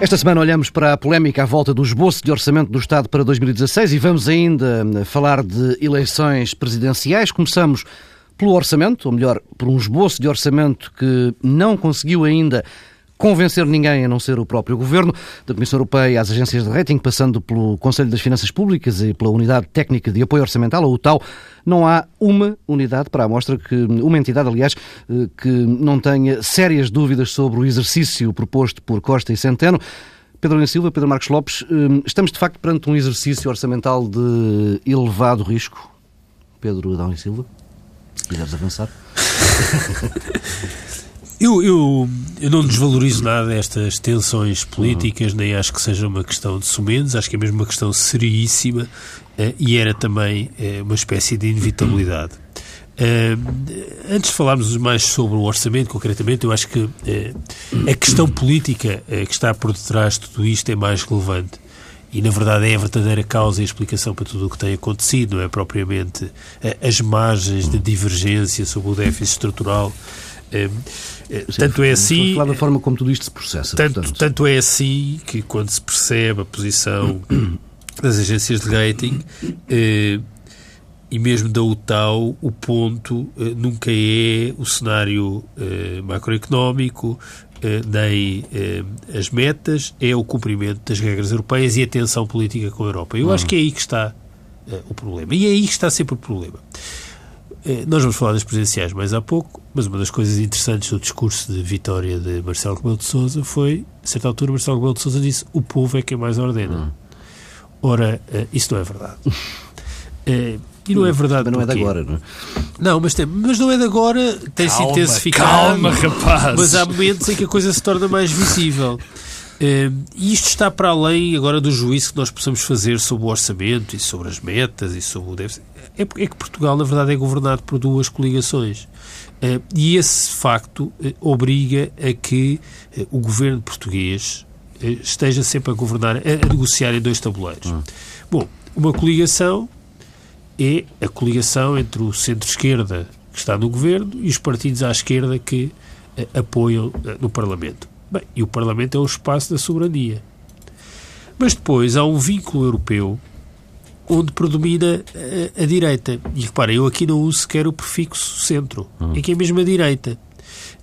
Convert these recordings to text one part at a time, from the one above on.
Esta semana olhamos para a polémica à volta do esboço de orçamento do Estado para 2016 e vamos ainda falar de eleições presidenciais. Começamos pelo orçamento, ou melhor, por um esboço de orçamento que não conseguiu ainda convencer ninguém a não ser o próprio Governo, da Comissão Europeia às agências de rating, passando pelo Conselho das Finanças Públicas e pela Unidade Técnica de Apoio Orçamental, a UTAU, não há uma unidade para a amostra, que, uma entidade, aliás, eh, que não tenha sérias dúvidas sobre o exercício proposto por Costa e Centeno. Pedro Ana Silva, Pedro Marcos Lopes, eh, estamos de facto perante um exercício orçamental de elevado risco? Pedro Adão e Silva, quiseres avançar? Eu, eu, eu não desvalorizo nada estas tensões políticas, nem acho que seja uma questão de sumenos, acho que é mesmo uma questão seríssima uh, e era também uh, uma espécie de inevitabilidade. Uh, antes de falarmos mais sobre o orçamento, concretamente, eu acho que a questão política que está por detrás de tudo isto é mais relevante. E, na verdade, é a verdadeira causa e explicação para tudo o que tem acontecido, não é propriamente as margens de divergência sobre o déficit estrutural é, é, tanto é assim. Falar da forma como tudo isto se processa. Tanto, tanto é assim que quando se percebe a posição das agências de rating eh, e mesmo da UTAU, o ponto eh, nunca é o cenário eh, macroeconómico, eh, nem eh, as metas, é o cumprimento das regras europeias e a tensão política com a Europa. Eu acho que é aí que está eh, o problema. E é aí que está sempre o problema. Eh, nós vamos falar das presidenciais mais há pouco, mas uma das coisas interessantes do discurso de vitória de Marcelo Rebelo de Sousa foi, a certa altura, Marcelo Rebelo de Sousa disse o povo é quem mais ordena. Hum. Ora, uh, isso não é verdade. uh, e não é verdade Mas não é de agora, não é? Não, mas, tem, mas não é de agora, tem-se intensificado. Calma, rapaz! Mas há momentos em que a coisa se torna mais visível. E isto está para além agora do juízo que nós possamos fazer sobre o orçamento e sobre as metas e sobre o déficit. É, é que Portugal, na verdade, é governado por duas coligações. Uh, e esse facto uh, obriga a que o governo português esteja sempre a governar, a, a negociar em dois tabuleiros. Hum. Bom, uma coligação é a coligação entre o centro-esquerda que está no governo e os partidos à esquerda que apoiam no Parlamento. Bem, e o Parlamento é o espaço da soberania. Mas depois há um vínculo europeu onde predomina a, a direita. E repara, eu aqui não uso sequer o prefixo centro, hum. é que é mesmo a direita.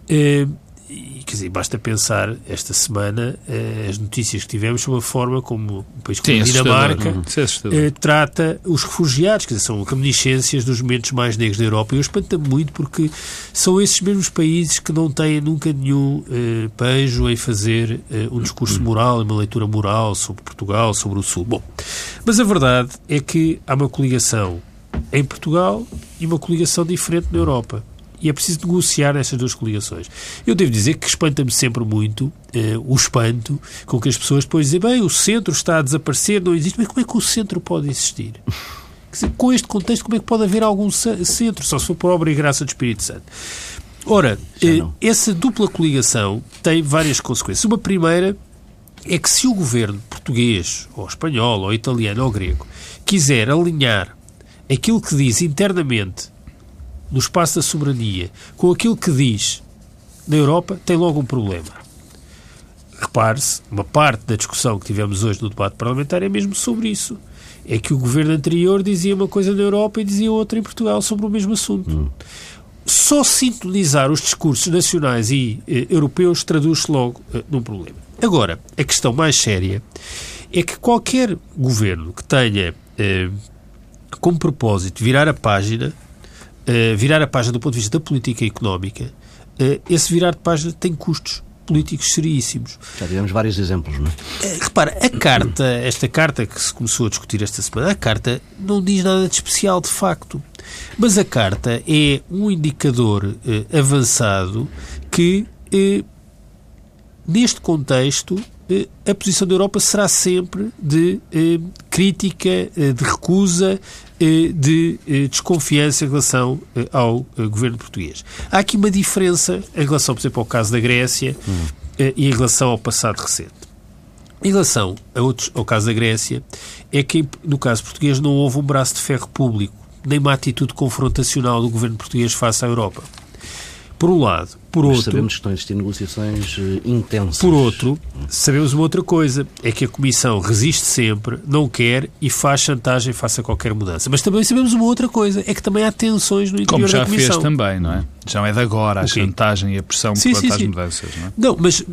Uh, e, quer dizer, basta pensar esta semana uh, as notícias que tivemos sobre a forma como um país como a Dinamarca uh, trata os refugiados, dizer, são reminiscências dos momentos mais negros da Europa. E eu espanta-me muito porque são esses mesmos países que não têm nunca nenhum uh, pejo em fazer um discurso moral, uma leitura moral sobre Portugal, sobre o Sul. Bom, mas a verdade é que há uma coligação em Portugal e uma coligação diferente na Europa e é preciso negociar estas duas coligações. Eu devo dizer que espanta-me sempre muito eh, o espanto com que as pessoas depois dizem bem, o centro está a desaparecer, não existe, mas como é que o centro pode existir? Dizer, com este contexto, como é que pode haver algum centro, só se for por obra e graça do Espírito Santo? Ora, eh, essa dupla coligação tem várias consequências. Uma primeira é que se o governo português, ou espanhol, ou italiano, ou grego, quiser alinhar aquilo que diz internamente no espaço da soberania com aquilo que diz na Europa, tem logo um problema. Repare-se, uma parte da discussão que tivemos hoje no debate parlamentar é mesmo sobre isso. É que o governo anterior dizia uma coisa na Europa e dizia outra em Portugal sobre o mesmo assunto. Hum. Só sintonizar os discursos nacionais e eh, europeus traduz-se logo eh, num problema. Agora, a questão mais séria é que qualquer governo que tenha eh, como propósito virar a página virar a página do ponto de vista da política económica, uh, esse virar de página tem custos políticos seríssimos. Já tivemos vários exemplos, não é? Uh, repara, a carta, esta carta que se começou a discutir esta semana, a carta não diz nada de especial, de facto. Mas a carta é um indicador avançado que, neste contexto, a posição da Europa será sempre de crítica, de recusa, de desconfiança em relação ao governo português. Há aqui uma diferença em relação, por exemplo, ao caso da Grécia hum. e em relação ao passado recente. Em relação a outros, ao caso da Grécia, é que no caso português não houve um braço de ferro público, nem uma atitude confrontacional do governo português face à Europa. Por um lado. Por Mas outro, sabemos que estão a existir negociações uh, intensas. Por outro, sabemos uma outra coisa, é que a Comissão resiste sempre, não quer e faz chantagem face a qualquer mudança. Mas também sabemos uma outra coisa, é que também há tensões no interior Como já da Comissão. fez também, não é? Já não é de agora a chantagem e a pressão Sim, quanto sim, às sim. mudanças, não é? Não, mas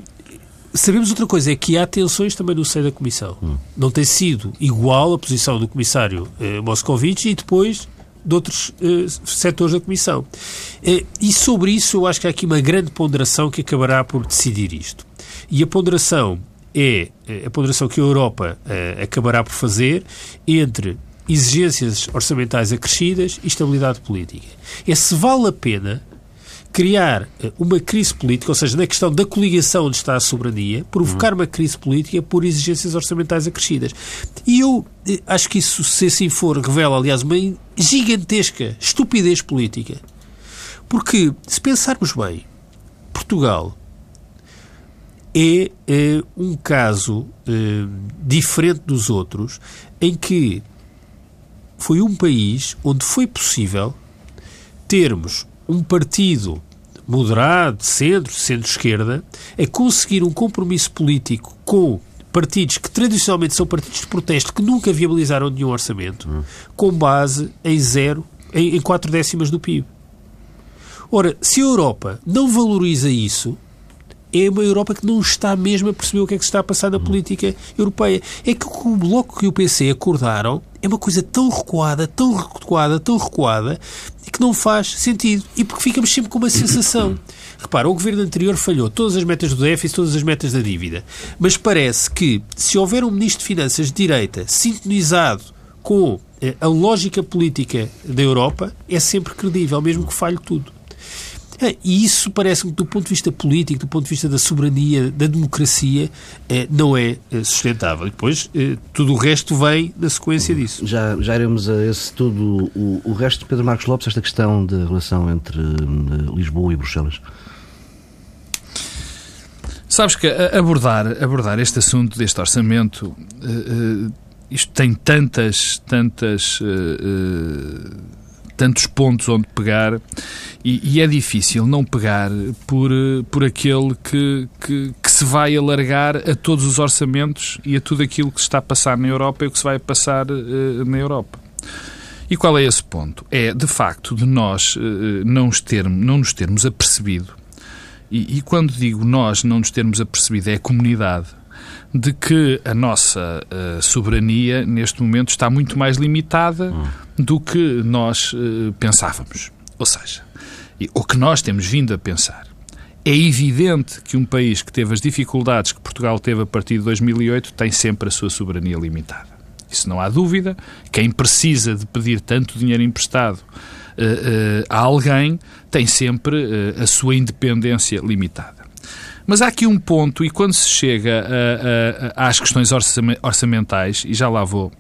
sabemos outra coisa, é que há tensões também no seio da Comissão. Não tem sido igual a posição do Comissário eh, Moscovici e depois de outros eh, setores da Comissão. Eh, e sobre isso eu acho que há aqui uma grande ponderação que acabará por decidir isto. E a ponderação é eh, a ponderação que a Europa eh, acabará por fazer entre exigências orçamentais acrescidas e estabilidade política. É se vale a pena criar eh, uma crise política, ou seja, na questão da coligação onde está a soberania, provocar uma crise política por exigências orçamentais acrescidas. E eu eh, acho que isso, se assim for, revela, aliás, uma gigantesca estupidez política. Porque, se pensarmos bem, Portugal é, eh, um caso eh, diferente dos outros em que foi um país onde foi possível termos um partido moderado, de centro, centro-esquerda, a conseguir um compromisso político com partidos que tradicionalmente são partidos de protesto que nunca viabilizaram nenhum orçamento, com base em zero, em, em quatro décimas do PIB. Ora, se a Europa não valoriza isso, é uma Europa que não está mesmo a perceber o que é que se está a passar na política europeia. É que o Bloco e o PC acordaram é uma coisa tão recuada, tão recuada, tão recuada, que não faz sentido. E porque ficamos sempre com uma sensação. Repara, o governo anterior falhou todas as metas do déficit, todas as metas da dívida. Mas parece que, se houver um ministro de Finanças de direita sintonizado com eh, a lógica política da Europa, é sempre credível, mesmo que falhe tudo. É, E isso parece-me, do ponto de vista político, do ponto de vista da soberania, da democracia, eh, não é eh, sustentável. E depois, eh, tudo o resto vem na sequência disso. Já, já iremos a esse tudo. O, o resto, Pedro Marcos Lopes, esta questão da relação entre hum, Lisboa e Bruxelas. Sabes que abordar, abordar este assunto deste orçamento, eh, eh, isto tem tantas, tantas, eh, eh, tantos pontos onde pegar e, e é difícil não pegar por, eh, por aquele que, que, que se vai alargar a todos os orçamentos e a tudo aquilo que se está a passar na Europa e o que se vai passar eh, na Europa. E qual é esse ponto? É, de facto, de nós eh, não, termos, não nos termos apercebido e, e quando digo nós não nos termos apercebido, é a comunidade, de que a nossa eh, soberania neste momento está muito mais limitada do que nós eh, pensávamos. Ou seja, o que nós temos vindo a pensar. É evidente que um país que teve as dificuldades que Portugal teve a partir de 2008 tem sempre a sua soberania limitada. Isso não há dúvida. Quem precisa de pedir tanto dinheiro emprestado eh, eh, a alguém tem sempre a sua independência limitada. Mas há aqui um ponto, e quando se chega a- a- a- às questões orçamentais, e já lá vou,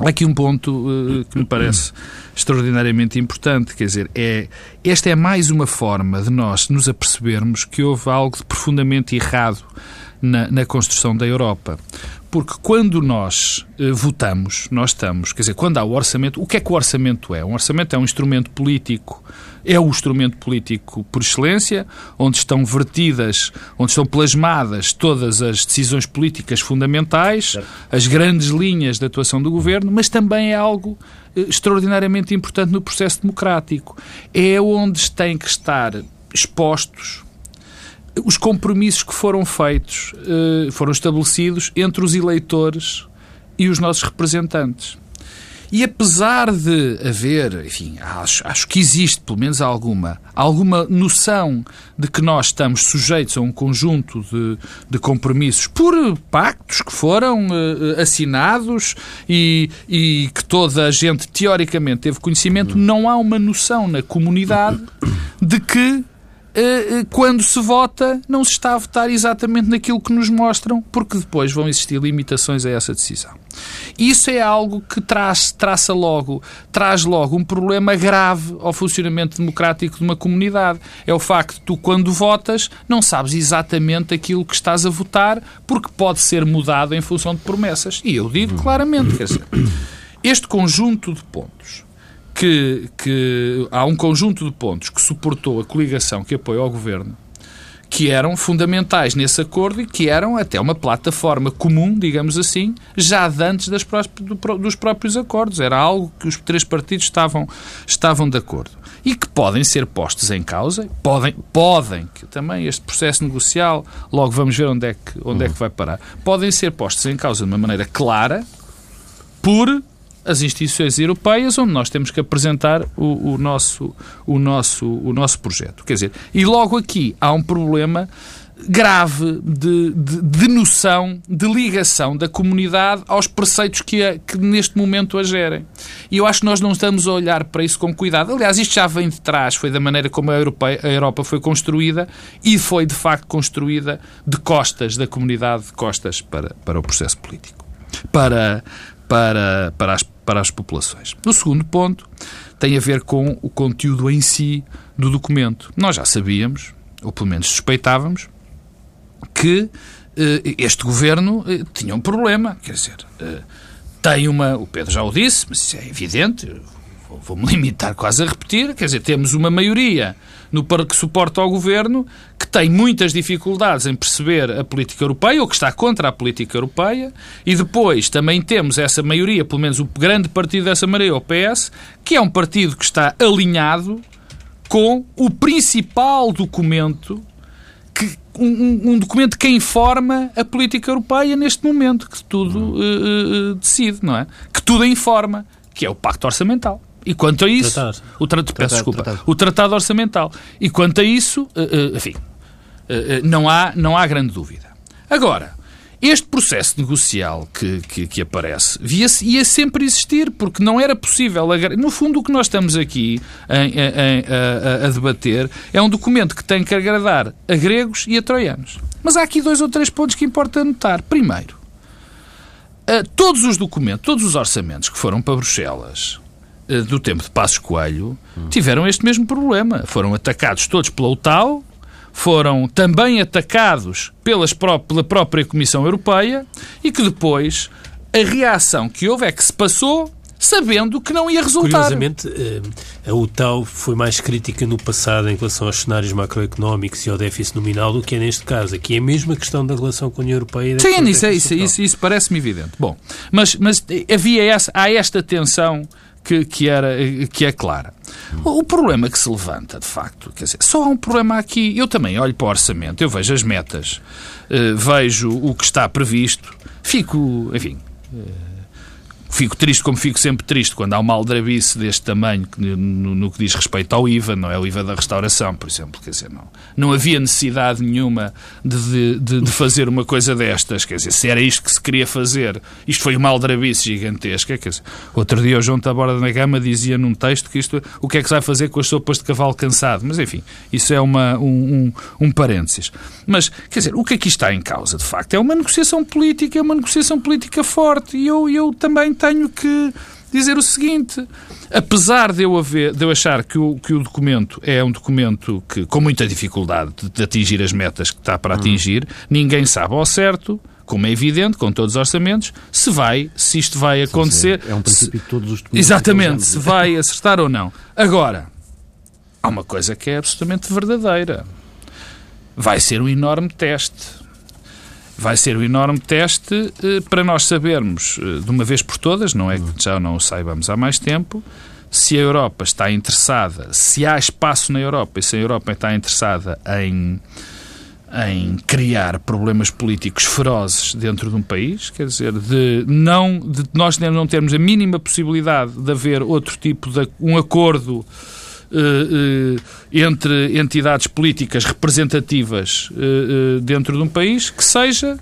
há aqui um ponto eh, que me parece extraordinariamente importante, quer dizer, é, esta é mais uma forma de nós nos apercebermos que houve algo de profundamente errado na, na construção da Europa. Porque quando nós eh, votamos, nós estamos, quer dizer, quando há o orçamento, o que é que o orçamento é? Um orçamento é um instrumento político, é o instrumento político por excelência, onde estão vertidas, onde estão plasmadas todas as decisões políticas fundamentais, as grandes linhas de atuação do governo, mas também é algo eh, extraordinariamente importante no processo democrático. É onde têm que estar expostos os compromissos que foram feitos, eh, foram estabelecidos entre os eleitores e os nossos representantes. E apesar de haver, enfim, acho, acho que existe pelo menos alguma, alguma noção de que nós estamos sujeitos a um conjunto de, de compromissos por pactos que foram eh, assinados e, e que toda a gente teoricamente teve conhecimento, não há uma noção na comunidade de que quando se vota, não se está a votar exatamente naquilo que nos mostram, porque depois vão existir limitações a essa decisão. Isso é algo que traz, traça logo, traz logo um problema grave ao funcionamento democrático de uma comunidade. É o facto de tu, quando votas, não sabes exatamente aquilo que estás a votar, porque pode ser mudado em função de promessas. E eu digo claramente, quer dizer, este conjunto de pontos que, que há um conjunto de pontos que suportou a coligação que apoia o governo que eram fundamentais nesse acordo e que eram até uma plataforma comum, digamos assim, já de antes das, dos próprios acordos. Era algo que os três partidos estavam, estavam de acordo. E que podem ser postos em causa, podem, podem, que também este processo negocial, logo vamos ver onde é que, onde é que vai parar, podem ser postos em causa de uma maneira clara por as instituições europeias, onde nós temos que apresentar o, o, nosso, o, nosso, o nosso projeto. Quer dizer, e logo aqui há um problema grave de, de, de noção, de ligação da comunidade aos preceitos que, a, que neste momento a gerem. E eu acho que nós não estamos a olhar para isso com cuidado. Aliás, isto já vem de trás, foi da maneira como a, Europeia, a Europa foi construída e foi, de facto, construída de costas da comunidade, de costas para, para o processo político. Para, para, para, as, para as populações. O segundo ponto tem a ver com o conteúdo em si do documento. Nós já sabíamos, ou pelo menos suspeitávamos, que eh, este governo eh, tinha um problema. Quer dizer, eh, tem uma. O Pedro já o disse, mas isso é evidente, vou-me limitar quase a repetir. Quer dizer, temos uma maioria no que suporta ao governo que tem muitas dificuldades em perceber a política europeia ou que está contra a política europeia e depois também temos essa maioria, pelo menos o grande partido dessa maioria, o PS, que é um partido que está alinhado com o principal documento que, um, um, documento que informa a política europeia neste momento, que tudo uh, uh, decide, não é? Que tudo informa, que é o Pacto Orçamental. E quanto a isso, tratado. o tra tratado, peço desculpa, tratado. o tratado orçamental. E quanto a isso, uh, enfim, não há não há grande dúvida. Agora, este processo negocial que, que, que aparece via ia sempre existir, porque não era possível. No fundo, o que nós estamos aqui em, em, a, a, debater é um documento que tem que agradar a gregos e a troianos. Mas há aqui dois ou três pontos que importa notar. Primeiro, todos os documentos, todos os orçamentos que foram para Bruxelas do tempo de Passos Coelho tiveram este mesmo problema. Foram atacados todos pela UTAU, foram também atacados pelas pró pela própria Comissão Europeia e que depois a reação que houve é que se passou sabendo que não ia resultar. Curiosamente, eh, a UTAU foi mais crítica no passado em relação aos cenários macroeconómicos e ao déficit nominal do que é neste caso. Aqui é mesmo a questão da relação com a União Europeia. Sim, isso, é, isso, isso, isso parece-me evidente. Bom, mas, mas havia essa, há esta tensão que, que, era, que é clara. O, problema que se levanta, de facto, quer dizer, só há um problema aqui. Eu também olho para o orçamento, eu vejo as metas, uh, vejo o que está previsto, fico, enfim. Fico triste como fico sempre triste quando há uma aldrabice deste tamanho no, no, que diz respeito ao IVA, não é o IVA da restauração, por exemplo. Quer dizer, não, não havia necessidade nenhuma de, de, de, fazer uma coisa destas. Quer dizer, se era isto que se queria fazer, isto foi uma aldrabice gigantesca. Quer dizer, outro dia o João Taborda na Gama dizia num texto que isto, o que é que se vai fazer com as sopas de cavalo cansado? Mas enfim, isso é uma, um, um, um parênteses. Mas, quer dizer, o que aqui está em causa, de facto, é uma negociação política, é uma negociação política forte. E eu, eu também tenho que dizer o seguinte: apesar de eu, haver, de eu achar que o, que o documento é um documento que, com muita dificuldade de, de atingir as metas que está para atingir, ninguém sabe ao certo como é evidente, com todos os orçamentos, se vai, se isto vai acontecer. Sim, é um princípio se, de todos os Exatamente, se vai acertar ou não. Agora, há uma coisa que é absolutamente verdadeira. Vai ser um enorme teste vai ser um enorme teste eh, para nós sabermos, eh, de uma vez por todas, não é que já não o saibamos há mais tempo, se a Europa está interessada, se há espaço na Europa e se a Europa está interessada em, em criar problemas políticos ferozes dentro de um país, quer dizer, de, não, de nós não termos a mínima possibilidade de haver outro tipo de um acordo entre entidades políticas representativas uh, dentro de um país que seja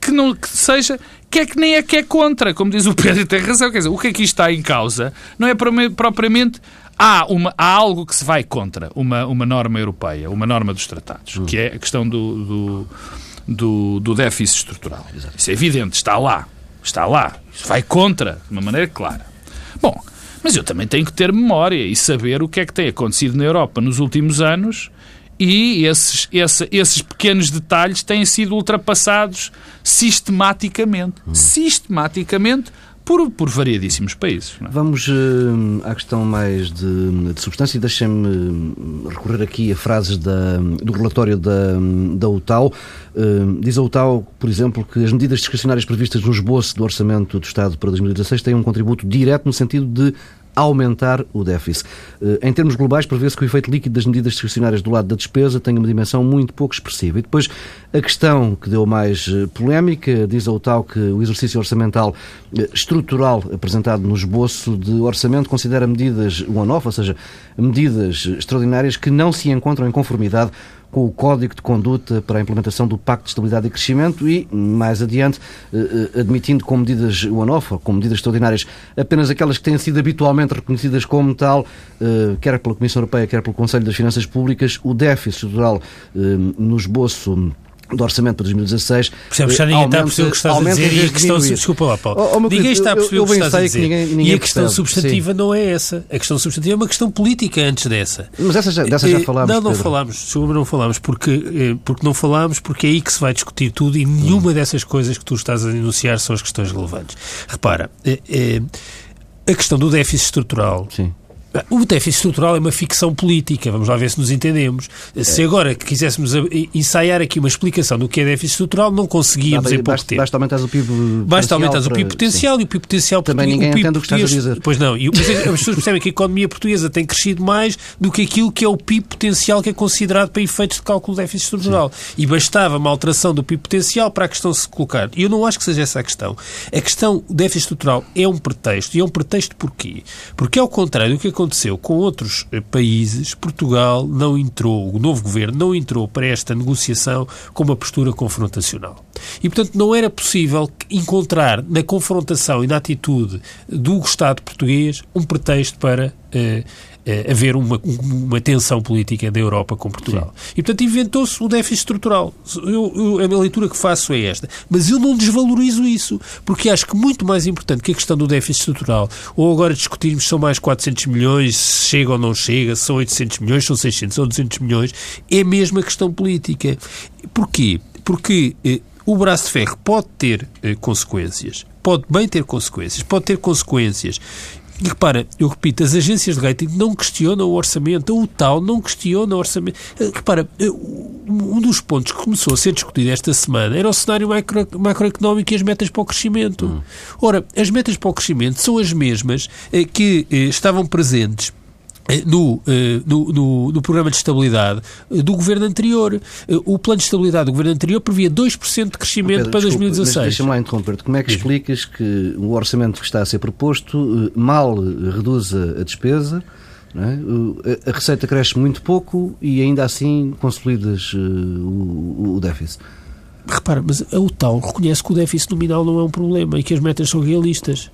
que não que seja que é que nem é que é contra, como diz o Pedro, tem razão. Quer dizer, o que aqui está em causa não é propriamente há, uma, há algo que se vai contra uma, uma norma europeia, uma norma dos tratados, hum. que é a questão do, do, do, do déficit estrutural. Exato. Isso é evidente, está lá. Está lá. Isso vai contra, de uma maneira clara. Bom, mas eu também tenho que ter memória e saber o que é que tem acontecido na Europa nos últimos anos e esses, esse, esses pequenos detalhes têm sido ultrapassados sistematicamente. Hum. Sistematicamente por, por variadíssimos países. É? Vamos uh, à questão mais de, de substância e deixem-me recorrer aqui a frases da, do relatório da, da UTAU. Uh, diz a UTAU, por exemplo, que as medidas discrecionárias previstas no esboço do Orçamento do Estado para 2016 têm um contributo direto no sentido de aumentar o déficit. Eh, em termos globais, prevê-se que o efeito líquido das medidas discricionárias do lado da despesa tenha uma dimensão muito pouco expressiva. E depois, a questão que deu mais eh, polémica, diz a UTAU que o exercício orçamental eh, estrutural apresentado no esboço de orçamento considera medidas one-off, ou seja, medidas extraordinárias que não se encontram em conformidade com o Código de Conduta para a implementação do Pacto de Estabilidade e Crescimento e, mais adiante, eh, eh, admitindo com medidas one-off, com medidas extraordinárias, apenas aquelas que têm sido habitualmente reconhecidas como tal, eh, quer pela Comissão Europeia, quer pelo Conselho das Finanças Públicas, o déficit estrutural no esboço do orçamento para 2016. Percebes, já ninguém está a perceber o que estás a dizer e a questão. Desculpa lá, Paulo. Oh, oh, ninguém está a perceber o que estás a dizer. Que ninguém, ninguém e a questão percebe. substantiva Sim. não é essa. A questão substantiva é uma questão política antes dessa. Mas essa já, dessa já eh, falámos. Não, não Pedro. falámos. Desculpa, não falámos. Porque, eh, porque não falámos, porque é aí que se vai discutir tudo e nenhuma dessas coisas que tu estás a enunciar são as questões relevantes. Repara, eh, a questão do déficit estrutural. Sim o déficit estrutural é uma ficção política, vamos lá ver se nos entendemos. É. Se agora quiséssemos ensaiar aqui uma explicação do que é déficit estrutural, não conseguíamos em pouco basta, tempo. Basta aumentar o PIB Basta aumentar o PIB potencial sim. e o PIB potencial Também ninguém entende o que estás a dizer. Pois não, e, mas as pessoas percebem que a economia portuguesa tem crescido mais do que aquilo que é o PIB potencial que é considerado para efeitos de cálculo do déficit estrutural. Sim. E bastava uma alteração do PIB potencial para a questão se colocar. E eu não acho que seja essa a questão. A questão do déficit estrutural é um pretexto. E é um pretexto porquê? Porque, ao contrário do que aconteceu com outros eh, países, Portugal não entrou, o novo governo não entrou para esta negociação com uma postura confrontacional. E, portanto, não era possível encontrar na confrontação e na atitude do Estado português um pretexto para eh, eh, haver uma, uma tensão política da Europa com Portugal. Sim. E, portanto, inventou-se o déficit estrutural. Eu, eu, a minha leitura que faço é esta. Mas eu não desvalorizo isso, porque acho que muito mais importante que a questão do déficit estrutural, ou agora discutirmos se são mais 400 milhões, se chega ou não chega, se são 800 milhões, são 600 ou 200 milhões, é mesmo a questão política. Porquê? Porque eh, o braço de ferro pode ter eh, consequências, pode bem ter consequências, pode ter consequências e repara, eu repito, as agências de rating não questionam o orçamento, o tal não questiona o orçamento. Eh, repara, eh, um dos pontos que começou a ser discutido esta semana era o cenário macro, macroeconómico e as metas para o crescimento. Hum. Ora, as metas para o crescimento são as mesmas eh, que estavam presentes no, eh, no, no, no, programa de estabilidade eh, do governo anterior. O plano de estabilidade do governo anterior previa 2% de crescimento Pedro, para desculpa, 2016. Deixa-me lá interromper-te. Como é que explicas que o orçamento que está a ser proposto mal reduz a despesa? É? A receita cresce muito pouco e ainda assim consolidas o, o déficit. Repara, mas o tal reconhece que o déficit nominal não é um problema e que as metas são realistas.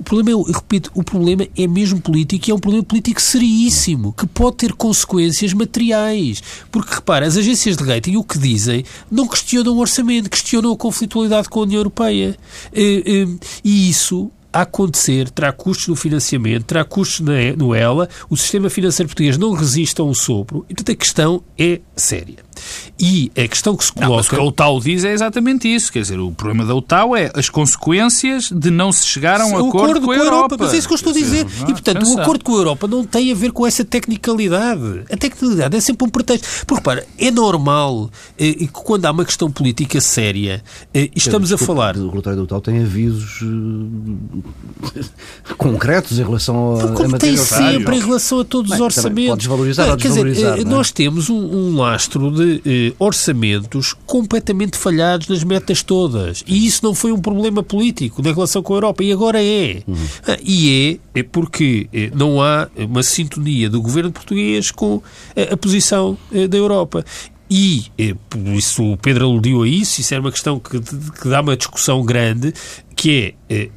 O problema, é, eu repito, o problema é mesmo político e é um problema político seríssimo, que pode ter consequências materiais. Porque, repara, as agências de rating o que dizem não questionam o orçamento, questionam a conflitualidade com a União Europeia. Eh, eh, e isso a acontecer, terá custos no financiamento, terá custos no ELA, o sistema financeiro português não resiste a um sopro, e portanto a questão é séria. E a questão que se coloca... Não, o que a UTAU diz é exatamente isso, quer dizer, o problema da UTAU é as consequências de não se chegar a um acordo, acordo, com a Europa. Europa. Mas é isso que eu estou a dizer. Dizer, e, portanto, pensar. o acordo com a Europa não tem a ver com essa tecnicalidade. A tecnicalidade é sempre um pretexto. Porque, repara, é normal eh, que quando há uma questão política séria, eh, estamos a falar... O relatório da UTAU tem avisos eh, concretos em relação a, Como a tem sempre em relação a todos Bem, os orçamentos. Pode desvalorizar ou desvalorizar. Dizer, nós temos um, um lastro de eh, orçamentos completamente falhados nas metas todas. E isso não foi um problema político na relação com a Europa, e agora é. Uhum. Ah, e é, é porque eh, não há uma sintonia do governo português com a, a posição eh, da Europa. E, eh, por isso o Pedro aludiu a isso, isso era uma questão que, que dá uma discussão grande, que é eh,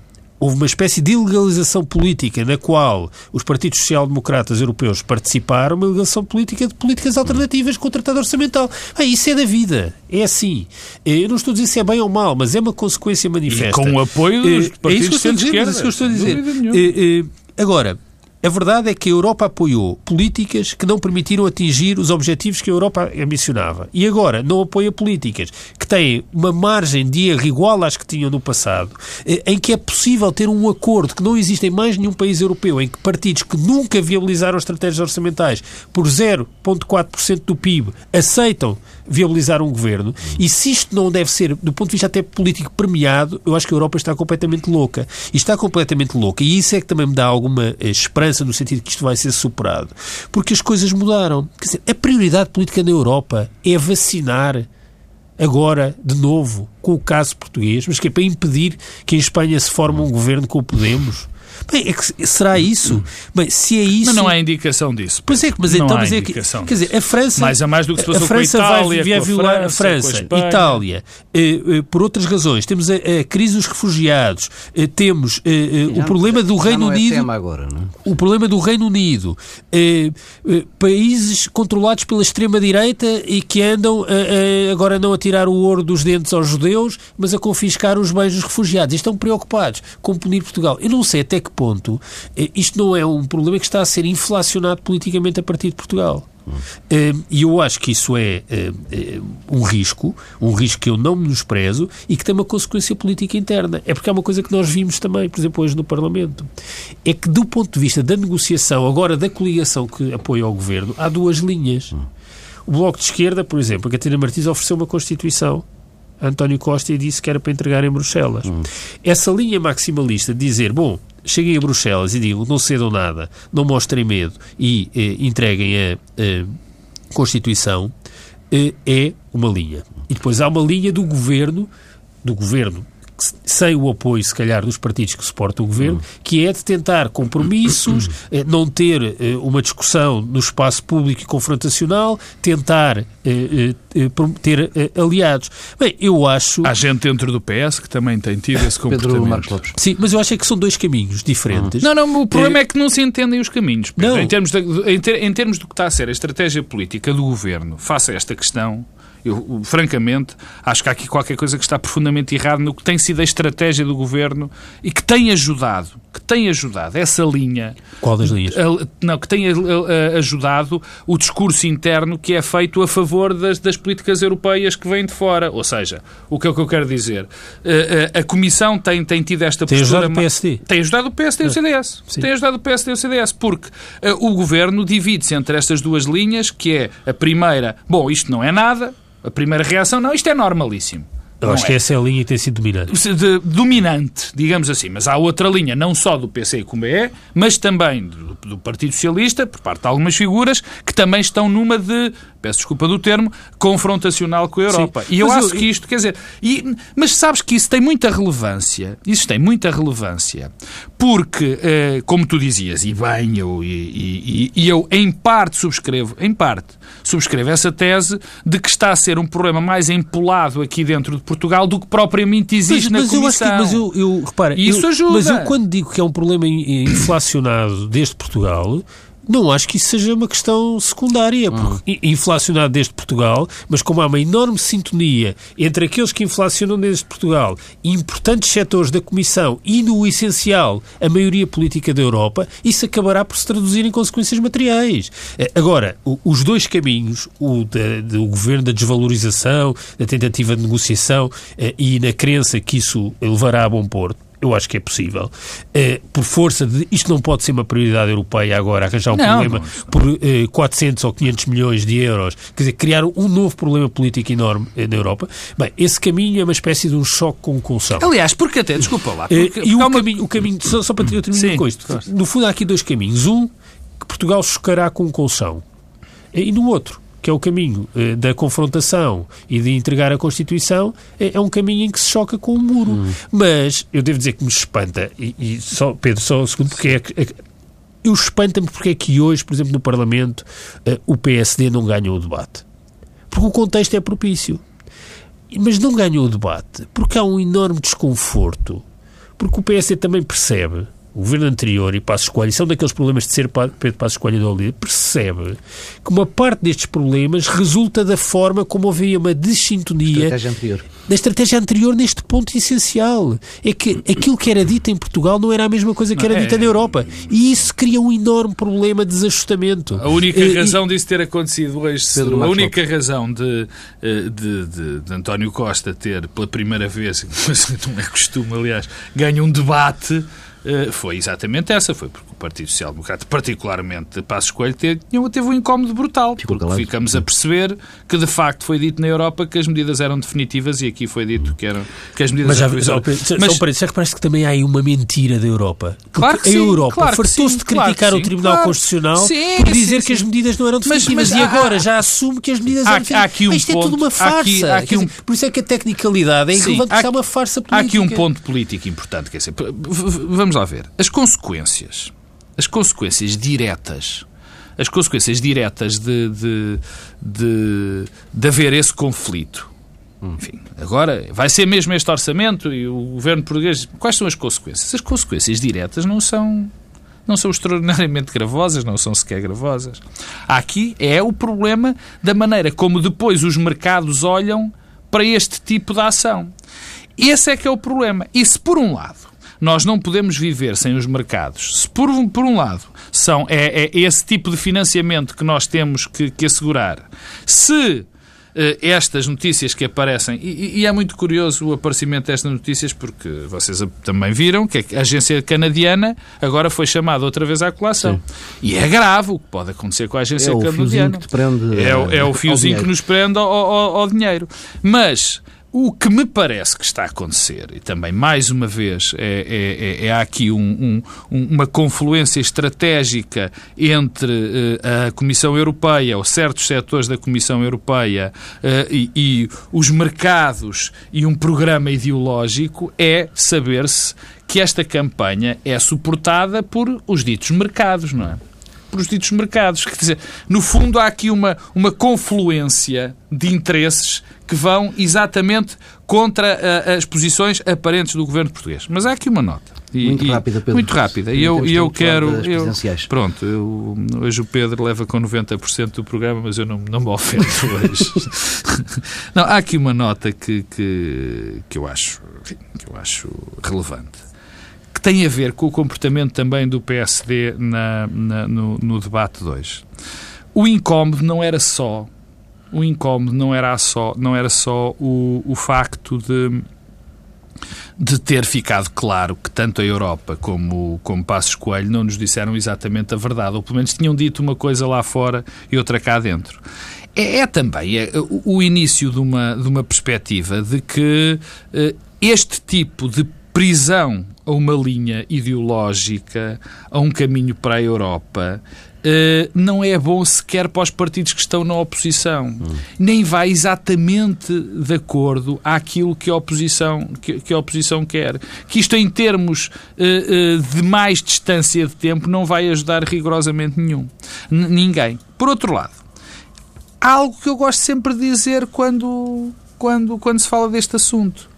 houve uma espécie de ilegalização política na qual os partidos social-democratas europeus participaram, uma ilegalização política de políticas alternativas com o Tratado Orçamental. Ah, isso é da vida. É assim. Eu não estou a dizer se é bem ou mal, mas é uma consequência manifesta. E com o apoio dos partidos é isso que eu estou a dizer, é isso que eu estou a dizer. Agora, A verdade é que a Europa apoiou políticas que não permitiram atingir os objetivos que a Europa ambicionava. E agora não apoia políticas que têm uma margem de erro igual às que tinham no passado, eh, em que é possível ter um acordo que não existe em mais nenhum país europeu, em que partidos que nunca viabilizaram estratégias orçamentais por 0,4% do PIB aceitam viabilizar um governo. E se isto não deve ser, do ponto de vista até político, premiado, eu acho que a Europa está completamente louca. E está completamente louca. E isso é que também me dá alguma eh, esperança no sentido que isto vai ser superado. Porque as coisas mudaram. Quer dizer, a prioridade política na Europa é vacinar agora, de novo, com o caso português, mas que é para impedir que em Espanha se forme um governo com o Podemos. Bem, é que, será isso? Bem, se é isso. Mas não há indicação disso. Pois é, mas não então. Mas é que, quer dizer, a França. Mais a mais do que se passou a França com a Itália. Vai, vai violar a França, a Itália, eh, eh, por outras razões. Temos a, a crise dos refugiados, eh, temos eh, o problema do Reino é Unido. Agora? O problema do Reino Unido. Eh, eh, países controlados pela extrema-direita e que andam agora não a tirar o ouro dos dentes aos judeus, mas a confiscar os bens dos refugiados. E estão preocupados com punir Portugal. Eu não sei até que ponto eh, isto não é um problema que está a ser inflacionado politicamente a partir de Portugal. Eh, e eu acho que isso é eh, um risco, um risco que eu não menosprezo e que tem uma consequência política interna. É porque é uma coisa que nós vimos também, por exemplo, hoje no Parlamento. É que, do ponto de vista da negociação, agora da coligação que apoia o governo, há duas linhas. O Bloco de Esquerda, por exemplo, a Catarina Martins ofereceu uma Constituição António Costa disse que era para entregar em Bruxelas. Hum. Essa linha maximalista de dizer, bom, cheguem a Bruxelas e digam não cedam nada, não mostrem medo e eh, entreguem a, Constituição, eh, é uma linha. E depois há uma linha do governo, do governo sem o apoio, se calhar, dos partidos que suportam o governo, que é de tentar compromissos, eh, não ter eh, uma discussão no espaço público e confrontacional, tentar eh, ter aliados. Bem, eu acho. Há gente dentro do PS que também tem tido esse comportamento. Pedro Marcos Lopes. Sim, mas eu acho é que são dois caminhos diferentes. Não, não, o problema é que não se entendem os caminhos. Pedro. Não. Em, termos de, em, ter, em termos do que está a ser a estratégia política do governo face a esta questão, eu, francamente, acho que há aqui qualquer coisa que está profundamente errado no que tem sido a estratégia do governo e que tem ajudado, que tem ajudado essa linha. Qual das linhas? Não, que tem ajudado o discurso interno que é feito a favor das, das políticas europeias que vêm de fora. Ou seja, o que é o que eu quero dizer? A, a, a Comissão tem, tem tido esta tem postura. Tem ajudado o PSD. Tem ajudado o PSD e o ah, CDS. Sim. Tem ajudado o PSD e o CDS, porque uh, o governo divide-se entre estas duas linhas, que é a primeira, bom, isto não é nada, a primeira reação, não, isto é normalíssimo. Eu acho é. que essa é a linha que tem sido dominante. De, dominante, digamos assim. Mas há outra linha, não só do PC como é, mas também do, do, Partido Socialista, por parte de algumas figuras, que também estão numa de, peço desculpa do termo, confrontacional com a Europa. Sim, e eu acho eu... que isto, quer dizer... E, mas sabes que isso tem muita relevância. Isso tem muita relevância. Porque, eh, como tu dizias, e bem, eu, e, e, e eu em parte subscrevo, em parte, subscrevo essa tese de que está a ser um problema mais empolado aqui dentro de Portugal do que propriamente existe mas, na mas Comissão. Eu mas eu, eu repara, isso eu, ajuda. Mas eu quando digo que é um problema inflacionado desde Portugal, não acho que isso seja uma questão secundária, porque uhum. inflacionado desde Portugal, mas como há uma enorme sintonia entre aqueles que inflacionam desde Portugal e importantes setores da Comissão e, no essencial, a maioria política da Europa, isso acabará por se traduzir em consequências materiais. Eh, agora, os dois caminhos, o do governo da desvalorização, da tentativa de negociação eh, e na crença que isso levará a bom porto, eu acho que é possível. Uh, por força de. Isto não pode ser uma prioridade europeia agora, arranjar um não, problema não. por uh, eh, 400 ou 500 milhões de euros. Quer dizer, criar um novo problema político enorme uh, na Europa. Bem, esse caminho é uma espécie de um choque com colção. Aliás, porque até, desculpa lá. Porque, e o, uma... caminho, o caminho, só, só para terminar com isto. No fundo, há aqui dois caminhos. Um, que Portugal chocará com colção. E no outro, que é o caminho eh, da confrontação e de entregar a Constituição, é, é, um caminho em que se choca com o muro. Hum. Mas eu devo dizer que me espanta, e, e só, Pedro, só um segundo, porque é que. É, eu espanta-me porque é que hoje, por exemplo, no Parlamento, eh, o PSD não ganhou o debate. Porque o contexto é propício. Mas não ganhou o debate porque há um enorme desconforto. Porque o PSD também percebe o governo anterior e Passos Coelho, são daqueles problemas de ser Pedro Passos Coelho do líder, percebe que uma parte destes problemas resulta da forma como havia uma desintonia estratégia anterior. da estratégia anterior neste ponto essencial. É que aquilo que era dito em Portugal não era a mesma coisa que era é- dita na Europa. E isso cria um enorme problema de desajustamento. A única Eh, e- razão disso ter acontecido hoje, Pedro a Marcos única razão de, eh, de, de- de António Costa ter, pela primeira vez, mas não é costume, aliás, ganho um debate, foi exatamente essa. Foi porque o Partido Social Democrata, particularmente Passos Coelho, teve, teve um incómodo brutal. Ficamos a perceber que, de facto, foi dito na Europa que as medidas eram definitivas e aqui foi dito que, eram, que as medidas Mas já, eram só, provisórias. só, Mas- já reparaste que também há aí uma mentira da Europa. Porque Claro que a sim, Europa claro fartou-se de claro criticar que o Tribunal claro. Constitucional Sim, por dizer sim, que as medidas não eram Mas- definitivas mas e há- agora há- já assume que as medidas Há eram definitivas. há aqui um Mas Isto é tudo ponto- uma há farsa. aqui- há aqui um- Por isso é que a tecnicalidade é irrelevante, há- porque é uma farsa Há política. aqui um ponto político importante, quer dizer, v- v- vamos lá ver. As consequências, as consequências diretas, as consequências diretas de, de, de, de haver esse conflito. Enfim, agora vai ser mesmo este orçamento e o governo português. Quais são as consequências? As consequências diretas não são não são extraordinariamente gravosas, não são sequer gravosas. Aqui é o problema da maneira como depois os mercados olham para este tipo de ação. Esse é que é o problema. E se por um lado nós não podemos viver sem os mercados, se por, um- por um lado são, é, é esse tipo de financiamento que nós temos que, que assegurar, se eh, estas notícias que aparecem, e, e é muito curioso o aparecimento destas notícias, porque vocês também viram que a agência canadiana agora foi chamada outra vez à colação. E é grave o que pode acontecer com a agência É o fiozinho canadiana. que te prende, É, o- é eh, o ao fiozinho que nos prende ao, ao- ao dinheiro. Mas o que me parece que está a acontecer, e também mais uma vez é, é- é- é- há aqui um- um- um- uma confluência estratégica entre eh, a Comissão Europeia, ou certos setores da Comissão Europeia eh, e, e os mercados e um programa ideológico, é saber-se que esta campanha é suportada por os ditos mercados, não é? Por os ditos mercados. Quer dizer, no fundo há aqui uma, uma confluência de interesses que vão exatamente contra ah, as posições aparentes do governo português. Mas há aqui uma nota. E- Muito e- rápida, Pedro. Muito rápida. E eu, eu quero... eu- pronto, eu- hoje o Pedro leva com 90% do programa, mas eu não, não me ofendo hoje. não, há aqui uma nota que, que, que, eu acho, que eu acho relevante que tem a ver com o comportamento também do PSD na, na- no, no debate de hoje. O incómodo não era só o incómodo não era só, não era só o, o facto de, de ter ficado claro que tanto a Europa como, como Passos Coelho não nos disseram exatamente a verdade, ou pelo menos tinham dito uma coisa lá fora e outra cá dentro. É, é também é, o, o início de uma, de uma perspectiva de que eh, este tipo de prisão a uma linha ideológica, a um caminho para a Europa, eh, não é bom sequer para os partidos que estão na oposição. Nem vai exatamente de acordo àquilo que a oposição, que, que a oposição quer. Que isto, em termos eh, eh, de mais distância de tempo, não vai ajudar rigorosamente nenhum. N- ninguém. Por outro lado, há algo que eu gosto sempre de dizer quando, quando, quando se fala deste assunto.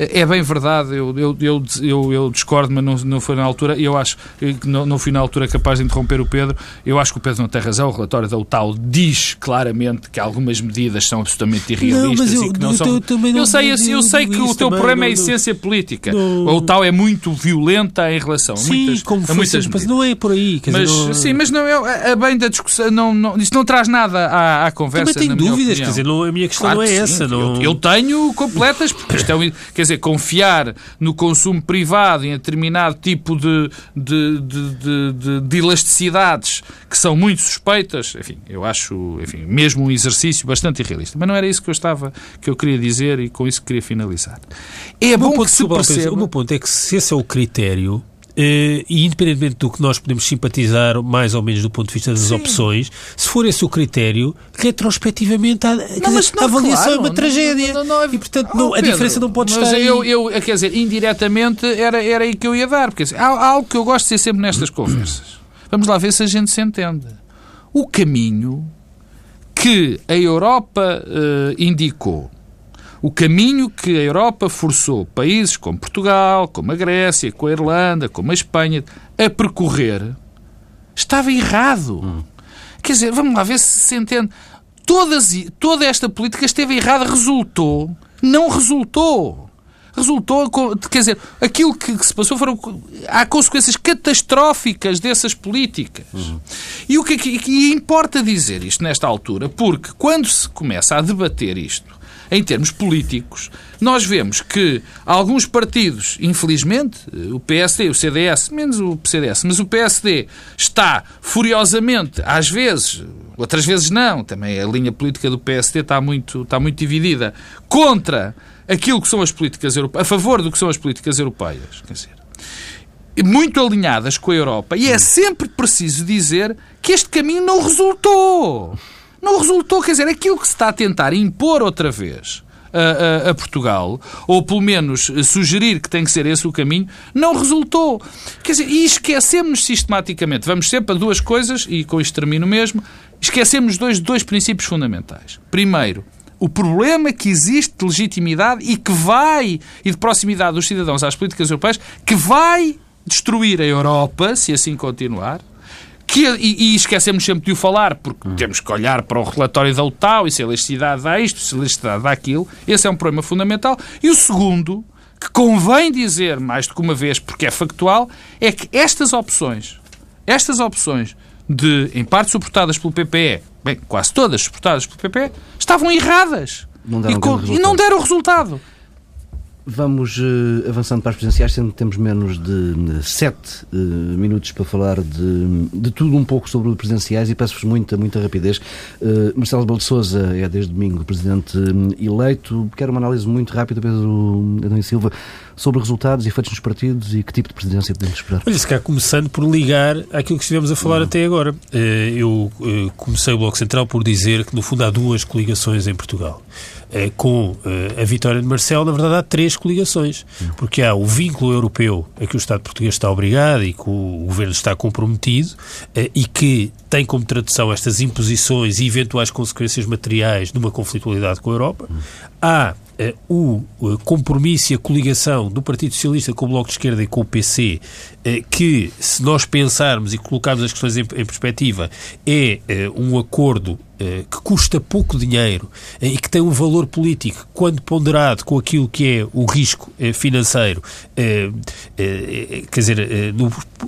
É bem verdade, eu, eu, eu, eu, eu discordo, mas não, não foi na altura. Eu acho que não, não fui na altura capaz de interromper o Pedro. Eu acho que o Pedro não tem razão. O relatório da UTAU diz claramente que algumas medidas são absolutamente irrealistas mas eu- e que não eu- são. eu também não eu sei, eu, eu sei que o teu problema é a não- não- essência política. não- A UTAU é muito violenta em relação a Sim, muitas, como a foi muitas sempre, mas medidas. não é por aí. Quer Mas, dizer, não- sim, mas não é a bem da discussão. Não, não, isso não traz nada à, à conversa. também tenho dúvidas. Quer dizer, não, a minha questão Claro não é sim, essa. Não... Eu, eu tenho completas, porque isto é um- quer dizer, confiar no consumo privado em determinado tipo de, de, de, de- de- de elasticidades que são muito suspeitas, enfim, eu acho, enfim, mesmo um exercício bastante irrealista. Mas não era isso que eu estava, que eu queria dizer e com isso queria finalizar. É bom ponto, que se perceba... O meu ponto é que se esse é o critério, e independentemente do que nós podemos simpatizar mais ou menos do ponto de vista das Sim. opções, se for esse o critério, retrospectivamente a, Não, mas dizer, não, a avaliação claro, é uma não, tragédia. não, e portanto Oh, não- a Pedro, diferença não pode mas estar eu, eu, quer dizer, indiretamente era, era aí que eu ia dar. Porque assim, há, há algo que eu gosto de ser sempre nestas conversas. Vamos lá ver se a gente se entende. O caminho que a Europa eh, indicou o caminho que a Europa forçou países como Portugal, como a Grécia, como a Irlanda, como a Espanha a percorrer estava errado. Hum. Quer dizer, vamos lá ver se se entende. Todas, toda esta política esteve errada, resultou, não resultou resultou, quer dizer, aquilo que, se passou foram há consequências catastróficas dessas políticas. Uhum. E o que, que importa dizer isto nesta altura, porque quando se começa a debater isto em termos políticos, nós vemos que alguns partidos, infelizmente, o PSD, o CDS, menos o CDS, mas o PSD está furiosamente, às vezes, outras vezes não, também a linha política do PSD está muito, está muito dividida, contra aquilo que são as políticas europeias, a favor do que são as políticas europeias. Quer dizer, muito alinhadas com a Europa. E é sempre preciso dizer que este caminho não resultou. Não resultou, quer dizer, aquilo que se está a tentar impor outra vez a, a, a, Portugal, ou pelo menos sugerir que tem que ser esse o caminho, não resultou. Quer dizer, e esquecemos sistematicamente, vamos sempre a duas coisas, e com isto termino mesmo, esquecemos dois, dois princípios fundamentais. Primeiro, o problema que existe de legitimidade e que vai, e de proximidade dos cidadãos às políticas europeias, que vai destruir a Europa, se assim continuar, que, e, e, esquecemos sempre de o falar, porque hum. temos que olhar para o relatório da UTAU e se a elasticidade dá isto, se a elasticidade dá aquilo. Esse é um problema fundamental. E o segundo, que convém dizer mais do que uma vez, porque é factual, é que estas opções, estas opções de, em parte suportadas pelo PPE, bem, quase todas suportadas pelo PP, estavam erradas. Não e, com, e não deram resultado. Vamos uh, avançando para as presidenciais, sendo que temos menos de sete uh, minutos para falar de, de tudo um pouco sobre os presidenciais e peço-vos muita, muita rapidez. Uh, Marcelo Rebelo de Sousa é desde domingo presidente eleito. Quero uma análise muito rápida, Pedro Adão Silva, sobre resultados e efeitos nos partidos e que tipo de presidência podemos esperar. Olha, se cá começando por ligar àquilo que estivemos a falar uhum. até agora. Eu comecei o Bloco Central por dizer que, no fundo, há duas coligações em Portugal. Eh, com eh, a vitória de Marcelo, na verdade há três coligações. Porque há o vínculo europeu a que o Estado português está obrigado e que o governo está comprometido eh, e que tem como tradução estas imposições e eventuais consequências materiais de uma conflitualidade com a Europa. Há o compromisso e a coligação do Partido Socialista com o Bloco de Esquerda e com o PC, que, se nós pensarmos e colocarmos as questões em, perspectiva, é um acordo eh, que custa pouco dinheiro eh, e que tem um valor político, quando ponderado com aquilo que é o risco eh, financeiro, quer dizer,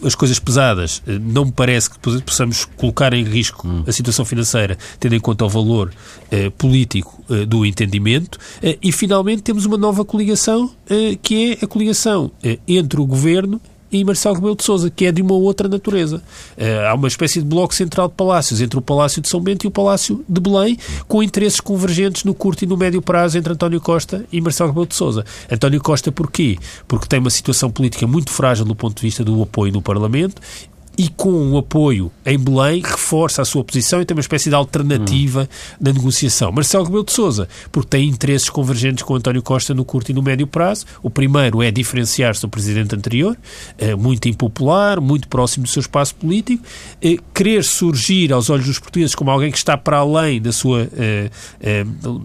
as coisas pesadas, não me parece que possamos colocar em risco hum. a situação financeira, tendo em conta o valor político do entendimento. E, finalmente, temos uma nova coligação, que é a coligação entre o governo e Marcelo Rebelo de Sousa, que é de uma outra natureza. Uh, há uma espécie de bloco central de palácios entre o Palácio de São Bento e o Palácio de Belém, com interesses convergentes no curto e no médio prazo entre António Costa e Marcelo Rebelo de Sousa. António Costa porquê? Porque tem uma situação política muito frágil do ponto de vista do apoio no Parlamento e com o apoio em Belém reforça a sua posição e tem uma espécie de alternativa hum. na negociação. Marcelo Rebelo de Sousa, porque tem interesses convergentes com António Costa no curto e no médio prazo. O primeiro é diferenciar-se do presidente anterior, eh, muito impopular, muito próximo do seu espaço político, eh, querer surgir aos olhos dos portugueses como alguém que está para além da sua, eh,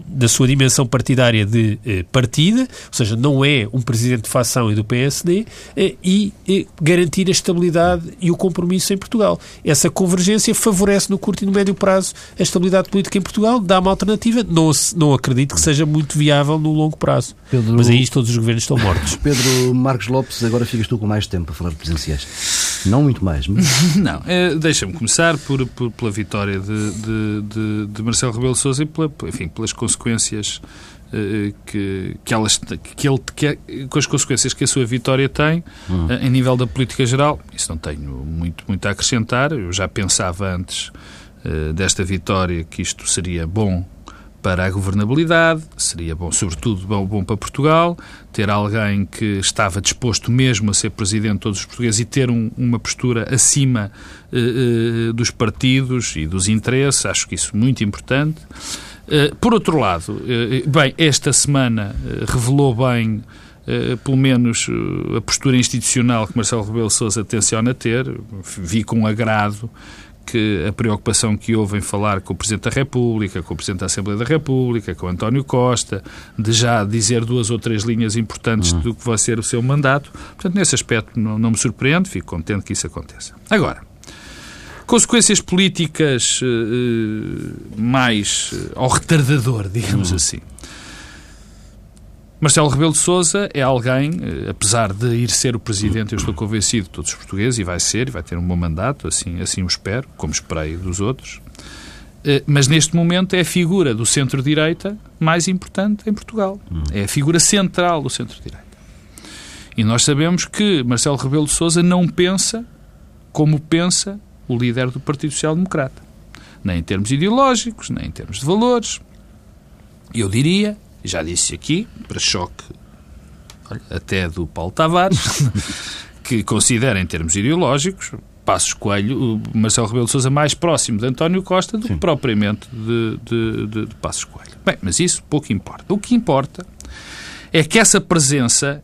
da sua dimensão partidária de partida, ou seja, não é um presidente de facção e do PSD, e garantir a estabilidade e o compromisso compromisso em Portugal. Essa convergência favorece no curto e no médio prazo a estabilidade política em Portugal, dá uma alternativa. Não, não acredito que seja muito viável no longo prazo. Pedro... Mas aí todos os governos estão mortos. Pedro Marcos Lopes, agora ficas tu com mais tempo para falar de presidenciais. Não muito mais. Mas... não, é, deixa-me começar por, por, pela vitória de, de, de, de Marcelo Rebelo de Sousa e pela, enfim, pelas consequências que, que, elas, que ele, que, com as consequências que a sua vitória tem uhum. em nível da política geral. Isso não tenho muito, muito a acrescentar. Eu já pensava antes uh, desta vitória que isto seria bom para a governabilidade, seria bom, sobretudo bom, bom para Portugal, ter alguém que estava disposto mesmo a ser presidente de todos os portugueses e ter um, uma postura acima uh, uh, dos partidos e dos interesses, acho que isso é muito importante. Eh, por outro lado, eh, bem, esta semana eh, revelou bem pelo menos a postura institucional que Marcelo Rebelo Sousa tenciona ter. Vi com agrado que a preocupação que houve em falar com o Presidente da República, com o Presidente da Assembleia da República, com António Costa, de já dizer duas ou três linhas importantes uhum. do que vai ser o seu mandato. Portanto, nesse aspecto não, não me surpreende, fico contente que isso aconteça. Agora, consequências políticas uh, mais uh, ao retardador, digamos uhum. assim. Marcelo Rebelo de Sousa é alguém, apesar de ir ser o presidente, eu estou convencido de todos os portugueses, e vai ser, e vai ter um bom mandato, assim, assim o espero, como esperei dos outros, mas neste momento é a figura do centro-direita mais importante em Portugal. Uhum. É a figura central do centro-direita. E nós sabemos que Marcelo Rebelo de Sousa não pensa como pensa o líder do Partido Social Democrata. Nem em termos ideológicos, nem em termos de valores. Eu diria, já disse aqui, para choque até do Paulo Tavares, que considera em termos ideológicos Passos Coelho, o Marcelo Rebelo de Sousa mais próximo de António Costa do Sim. que propriamente de, de, de, de Passos Coelho. Bem, mas isso pouco importa. O que importa é que essa presença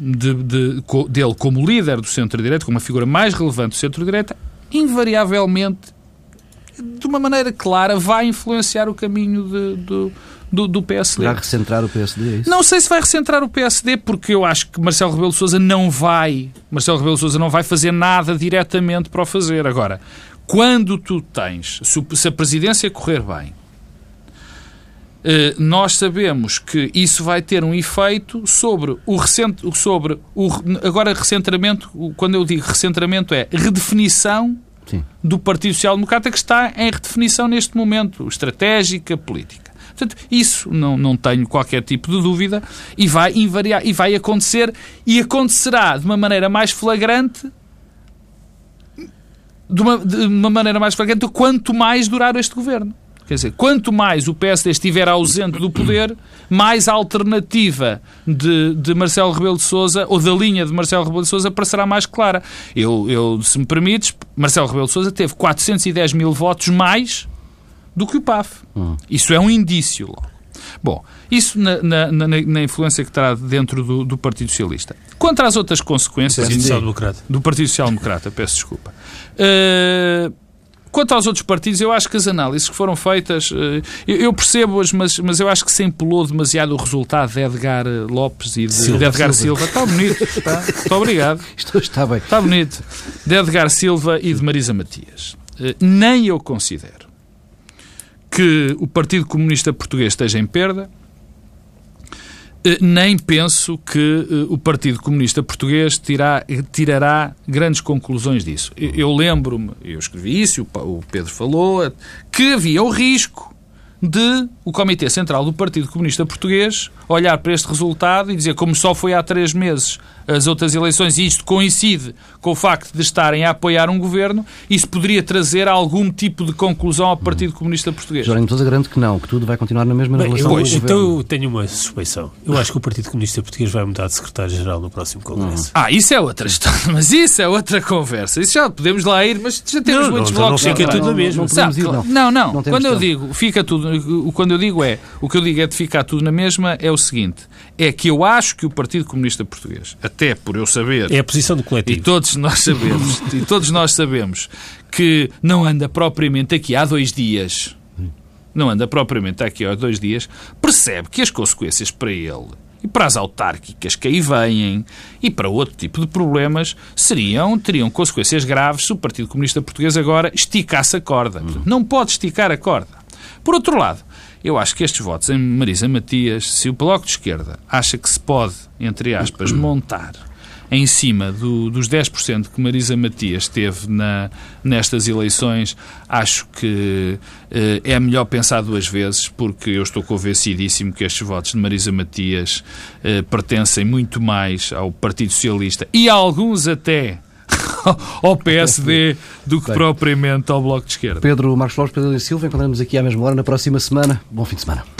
de, de, dele como líder do centro-direita, como a figura mais relevante do centro-direita, invariavelmente, de uma maneira clara, vai influenciar o caminho de, do, do, do, PSD. Vai recentrar o PSD, é isso? Não sei se vai recentrar o PSD, porque eu acho que Marcelo Rebelo de Sousa não vai, Marcelo Rebelo de Sousa não vai fazer nada diretamente para o fazer. Agora, quando tu tens, se a presidência correr bem, nós sabemos que isso vai ter um efeito sobre o recente, sobre o agora recentramento, quando eu digo recentramento é redefinição Sim. do Partido Social Democrata que está em redefinição neste momento, estratégica, política. Portanto, isso não, não tenho qualquer tipo de dúvida e vai invariar e vai acontecer e acontecerá de uma maneira mais flagrante de uma, de uma maneira mais flagrante quanto mais durar este governo. Quer dizer, quanto mais o PSD estiver ausente do poder, mais a alternativa de, de Marcelo Rebelo de Sousa ou da linha de Marcelo Rebelo de Sousa parecerá mais clara. Eu, eu, se me permites, Marcelo Rebelo de Sousa teve 410 mil votos mais do que o PAF. Hum. Isso é um indício logo. Bom, isso na, na, na, na, influência que terá dentro do, do, Partido Socialista. Quanto às outras consequências... Do Partido Social Democrata. Do Partido Social Democrata, peço desculpa. Uh, Quanto aos outros partidos, eu acho que as análises que foram feitas, eh, eu percebo-as, mas, mas eu acho que se empolou demasiado o resultado de Edgar eh, Lopes e de, Silva, de Edgar Silva. Silva. Está bonito, está. Muito obrigado. Isto está bem. Está bonito. De Edgar Silva e de Marisa Matias. Eh, nem eu considero que o Partido Comunista Português esteja em perda, nem penso que eh, o Partido Comunista Português tirá, tirará grandes conclusões disso. Eu lembro-me, eu escrevi isso, o Pedro falou, que havia o risco de o Comitê Central do Partido Comunista Português olhar para este resultado e dizer como só foi há três meses as outras eleições e isto coincide com o facto de estarem a apoiar um governo, isso poderia trazer algum tipo de conclusão ao Partido Comunista Português. Jerónimo Sousa garante que não, que tudo vai continuar na mesma Bem, relação eu, com o Então eu tenho uma suspeição. Eu acho que o Partido Comunista Português vai mudar de secretário-geral no próximo Congresso. Ah, isso é outra história, mas isso é outra conversa. Isso já podemos lá ir, mas já temos não, muitos não, blocos. Não fica tudo na mesma. Não, não, não. não quando eu digo fica tudo, quando eu digo é, o que eu digo é de ficar tudo na mesma é o seguinte, é que eu acho que o Partido Comunista Português, até por eu saber... É a posição do coletivo. E todos nós sabemos, e todos nós sabemos que não anda propriamente aqui há dois dias, não anda propriamente aqui há dois dias, percebe que as consequências para ele e para as autárquicas que aí vêm e para outro tipo de problemas seriam, teriam consequências graves se o Partido Comunista Português agora esticasse a corda. Não pode esticar a corda. Por outro lado, eu acho que estes votos em Marisa Matias, se o Bloco de Esquerda acha que se pode, entre aspas, montar em cima do, dos 10% que Marisa Matias teve na, nestas eleições, acho que eh, é melhor pensar duas vezes, porque eu estou convencidíssimo que estes votos de Marisa Matias eh, pertencem muito mais ao Partido Socialista e alguns até ao PSD do que Bem. propriamente ao Bloco de Esquerda. Pedro Marcos Lopes, Pedro Silva, encontramos aqui à mesma hora na próxima semana. Bom fim de semana.